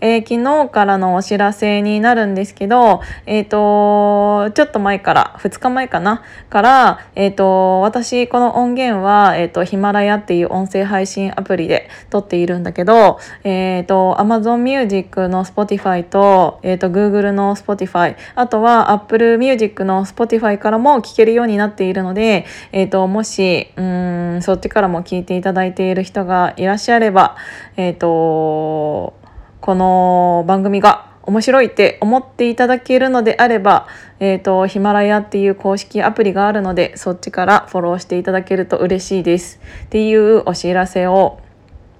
えー、昨日からのお知らせになるんですけど、えっ、ー、と、ちょっと前から、2日前かな？から、えっ、ー、と、私、この音源は、えっ、と、ヒマラヤっていう音声配信アプリで撮っているんだけど、えっ、と、Amazon Music の Spotify と、えっ、と、Google の Spotify、あとは Apple Music の Spotify からも聴けるようになっているので、えっ、と、もし、うん、そっちからも聞いていただいている人がいらっしゃれば、えっ、と、この番組が面白いって思っていただけるのであれば、えっ、ー、と、ヒマラヤっていう公式アプリがあるので、そっちからフォローしていただけると嬉しいです。っていうお知らせを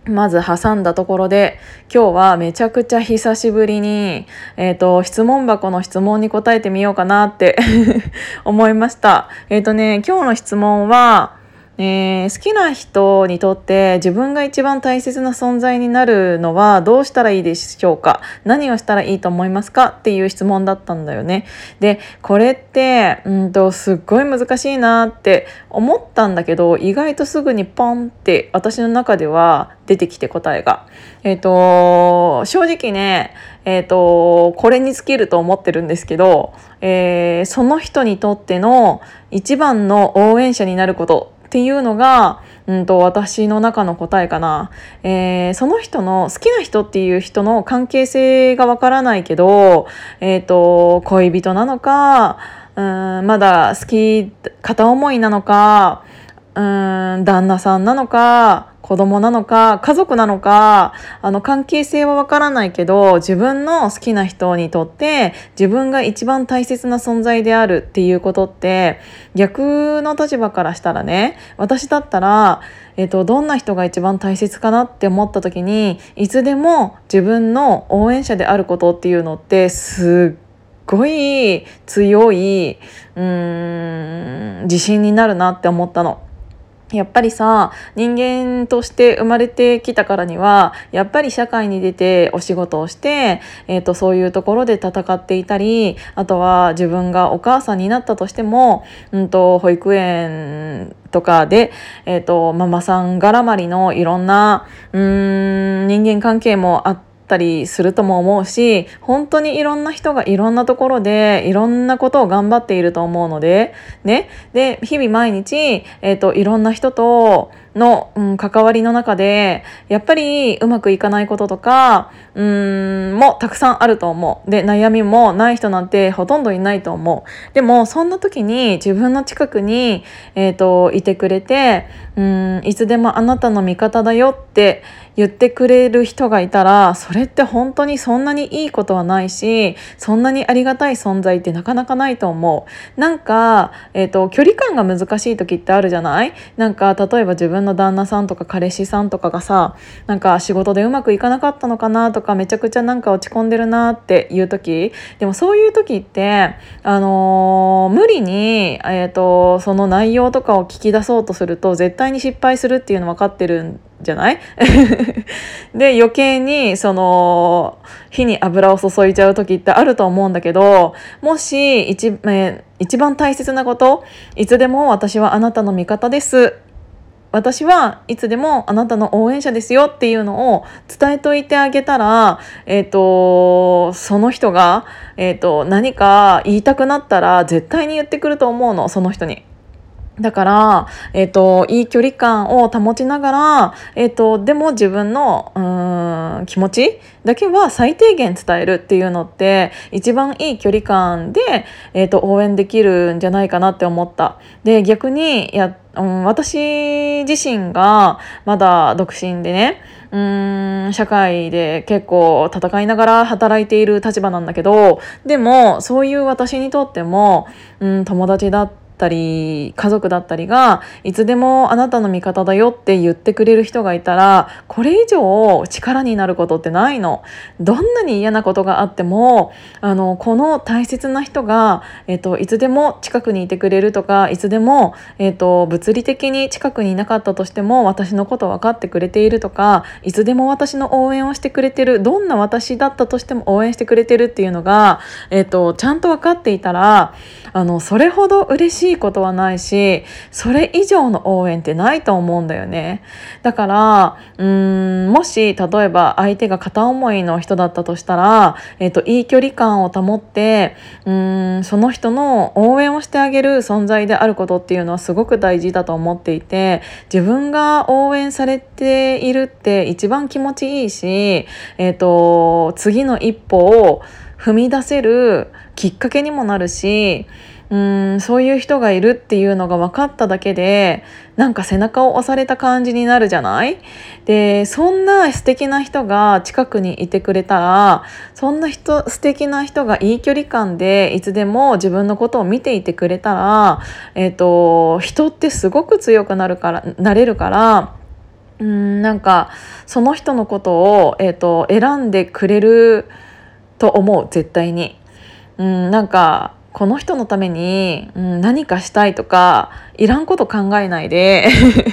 まず挟んだところで今日はめちゃくちゃ久しぶりに、えーと、質問箱の質問に答えてみようかなって 思いました。えっ、ー、とね今日の質問はえー、好きな人にとって自分が一番大切な存在になるのはどうしたらいいでしょうか？何をしたらいいと思いますか？っていう質問だったんだよね。でこれってうんとすっごい難しいなって思ったんだけど意外とすぐにポンって私の中では出てきて答えが。えっ、ー、と正直ねえっ、ー、とこれに尽きると思ってるんですけど、えー、その人にとっての一番の応援者になることっていうのが、うんと、私の中の答えかな、えー、その人の好きな人っていう人の関係性がわからないけど、えーと、恋人なのかうんまだ好き片思いなのかうん旦那さんなのか子供なのか家族なのかあの関係性はわからないけど自分の好きな人にとって自分が一番大切な存在であるっていうことって逆の立場からしたらね私だったら、えーと、どんな人が一番大切かなって思った時にいつでも自分の応援者であることっていうのってすっごい強いうん自信になるなって思ったの。やっぱりさ人間として生まれてきたからにはやっぱり社会に出てお仕事をして、えーと、そういうところで戦っていたりあとは自分がお母さんになったとしても、うんと、保育園とかで、えーとママさん絡まりのいろんなうん人間関係もあって。ったりするとも思うし本当にいろんな人がいろんなところでいろんなことを頑張っていると思うのでね。で日々毎日、えーと、いろんな人との、うん、関わりの中でやっぱりうまくいかないこととかうんもたくさんあると思う。で悩みもない人なんてほとんどいないと思う。でもそんな時に自分の近くに、えーといてくれてうんいつでもあなたの味方だよって言ってくれる人がいたらそれって本当にそんなにいいことはないしそんなにありがたい存在ってなかなかないと思う。なんか、えーと、距離感が難しい時ってあるじゃない？なんか例えば自分の旦那さんとか彼氏さんとかがさなんか仕事でうまくいかなかったのかなとかめちゃくちゃなんか落ち込んでるなっていう時。でもそういう時ってあのー、無理に、えーとその内容とかを聞き出そうとすると絶対に失敗するっていうの分かってるんじゃない？で余計にその火に油を注いじゃう時ってあると思うんだけどもし一,、えー、一番大切なこといつでも私はあなたの味方です私はいつでもあなたの応援者ですよっていうのを伝えといてあげたら、えっ、ー、と、その人が、えっ、ー、と、何か言いたくなったら絶対に言ってくると思うの、その人に。だから、えっ、ー、と、いい距離感を保ちながら、えっ、ー、と、でも自分の、うん、気持ちだけは最低限伝えるっていうのって、一番いい距離感で、えっ、ー、と、応援できるんじゃないかなって思った。で、逆に、や、うん、私自身がまだ独身でね、うーん社会で結構戦いながら働いている立場なんだけどでもそういう私にとっても、うん、友達だったったり家族だったりがいつでもあなたの味方だよって言ってくれる人がいたらこれ以上力になることってないの。どんなに嫌なことがあってもあのこの大切な人が、えっと、いつでも近くにいてくれるとかいつでも、えっと、物理的に近くにいなかったとしても私のこと分かってくれているとかいつでも私の応援をしてくれてるどんな私だったとしても応援してくれてるっていうのが、えっと、ちゃんと分かっていたらあのそれほど嬉しいいことはないしそれ以上の応援ってないと思うんだよね。だからうーんもし例えば相手が片思いの人だったとしたら、えーと、いい距離感を保ってうーんその人の応援をしてあげる存在であることっていうのはすごく大事だと思っていて自分が応援されているって一番気持ちいいし、えーと次の一歩を踏み出せるきっかけにもなるしうんそういう人がいるっていうのが分かっただけでなんか背中を押された感じになるじゃない？でそんな素敵な人が近くにいてくれたらそんな人素敵な人がいい距離感でいつでも自分のことを見ていてくれたら、えーと、人ってすごく強くなるからなれるから。うんなんかその人のことを、えーと選んでくれると思う絶対に。うん、なんかこの人のために、うん、何かしたいとかいらんこと考えないで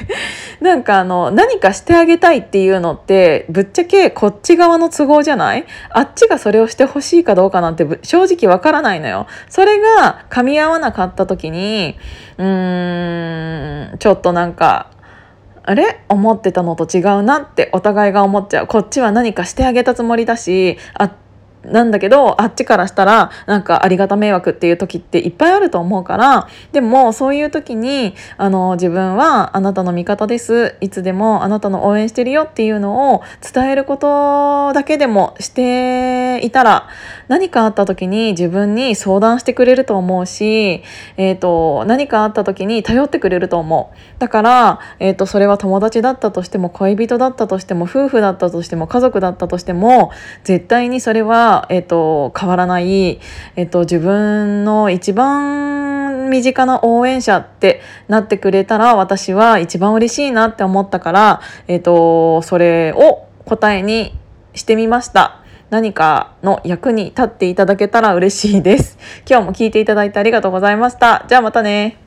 なんかあの何かしてあげたいっていうのってぶっちゃけこっち側の都合じゃない？あっちがそれをしてほしいかどうかなんて正直わからないのよ。それが噛み合わなかった時にうーんちょっとなんかあれ？思ってたのと違うなってお互いが思っちゃうこっちは何かしてあげたつもりだしあっなんだけどあっちからしたらなんかありがた迷惑っていう時っていっぱいあると思うからでもそういう時にあの自分はあなたの味方です。いつでもあなたの応援してるよっていうのを伝えることだけでもしていたら何かあった時に自分に相談してくれると思うし、えーと、何かあった時に頼ってくれると思う。だから、えーと、それは友達だったとしても恋人だったとしても夫婦だったとしても家族だったとしても絶対にそれは、えーと、変わらない、えー、と自分の一番身近な応援者ってなってくれたら私は一番嬉しいなって思ったから、えー、とそれを答えにしてみました。何かの役に立っていただけたら嬉しいです。今日も聞いていただいてありがとうございました。じゃあまたね。